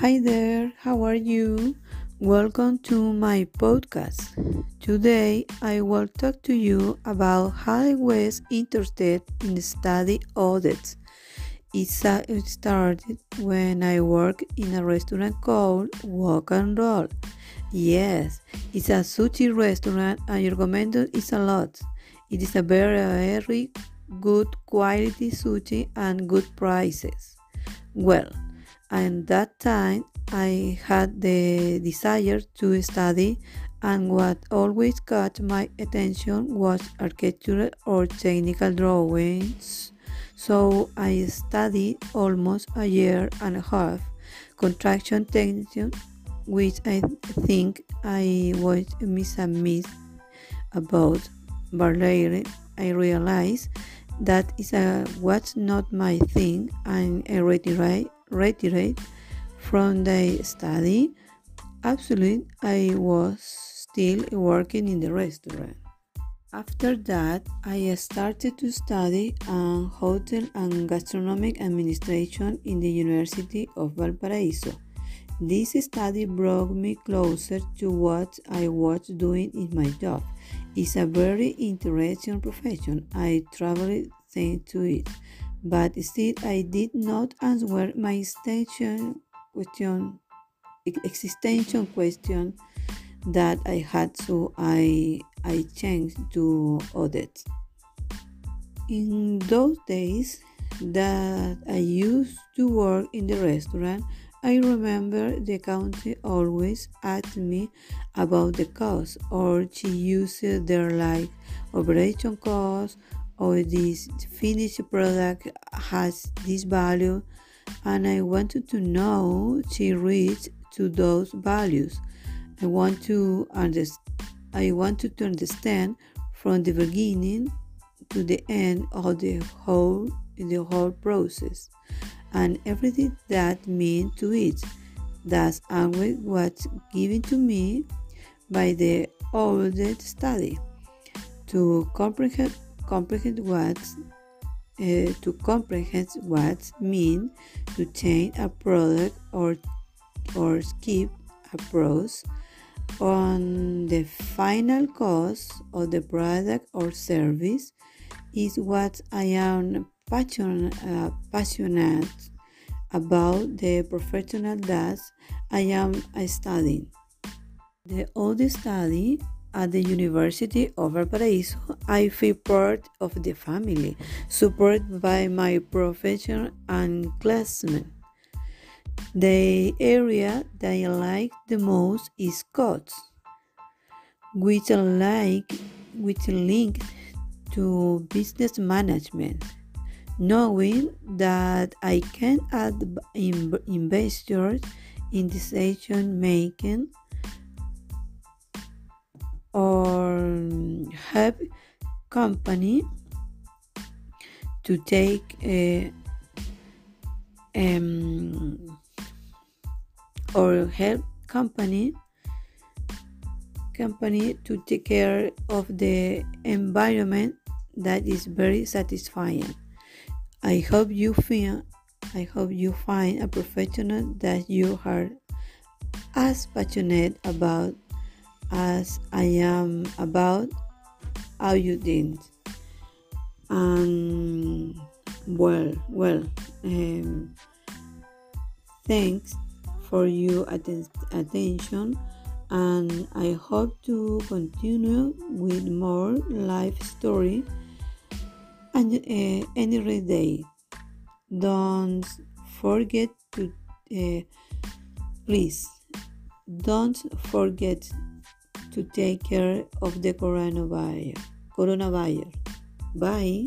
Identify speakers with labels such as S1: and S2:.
S1: Hi there, how are you? Welcome to my podcast. Today I will talk to you about how I was interested in study audits. It started when I worked in a restaurant called Walk and Roll. Yes, it's a sushi restaurant and your recommended is a lot. It is a very, very good quality sushi and good prices. Well, and that time I had the desire to study, and what always caught my attention was architecture or technical drawings. So I studied almost a year and a half construction technician, which I think I was miss about. But later I realized that is a what's not my thing, and I retired retired from the study, absolutely I was still working in the restaurant. After that, I started to study um, hotel and gastronomic administration in the University of Valparaiso. This study brought me closer to what I was doing in my job. It's a very interesting profession. I traveled thanks to it but still I did not answer my extension question existential question that I had so I I changed to audit. In those days that I used to work in the restaurant, I remember the accountant always asked me about the cost or she used their like operation cost or this finished product has this value and I wanted to know she reached to those values. I want to understand I wanted to understand from the beginning to the end of the whole the whole process and everything that means to it. That's always what's given to me by the audit study to comprehend comprehend what uh, to comprehend what mean to change a product or or skip a process on the final cost of the product or service is what I am passion, uh, passionate about the professional that I am studying. The old study at the University of Valparaiso, I feel part of the family, supported by my professor and classmates. The area that I like the most is codes, which I like, which link to business management, knowing that I can add investors in decision making help company to take a, um, or help company company to take care of the environment that is very satisfying. I hope you feel i hope you find a professional that you are as passionate about as I am about how you did. And well, well, um, thanks for your atten attention, and I hope to continue with more life story and uh, every day. Don't forget to uh, please don't forget to take care of the coronavirus. coronavirus. Bye.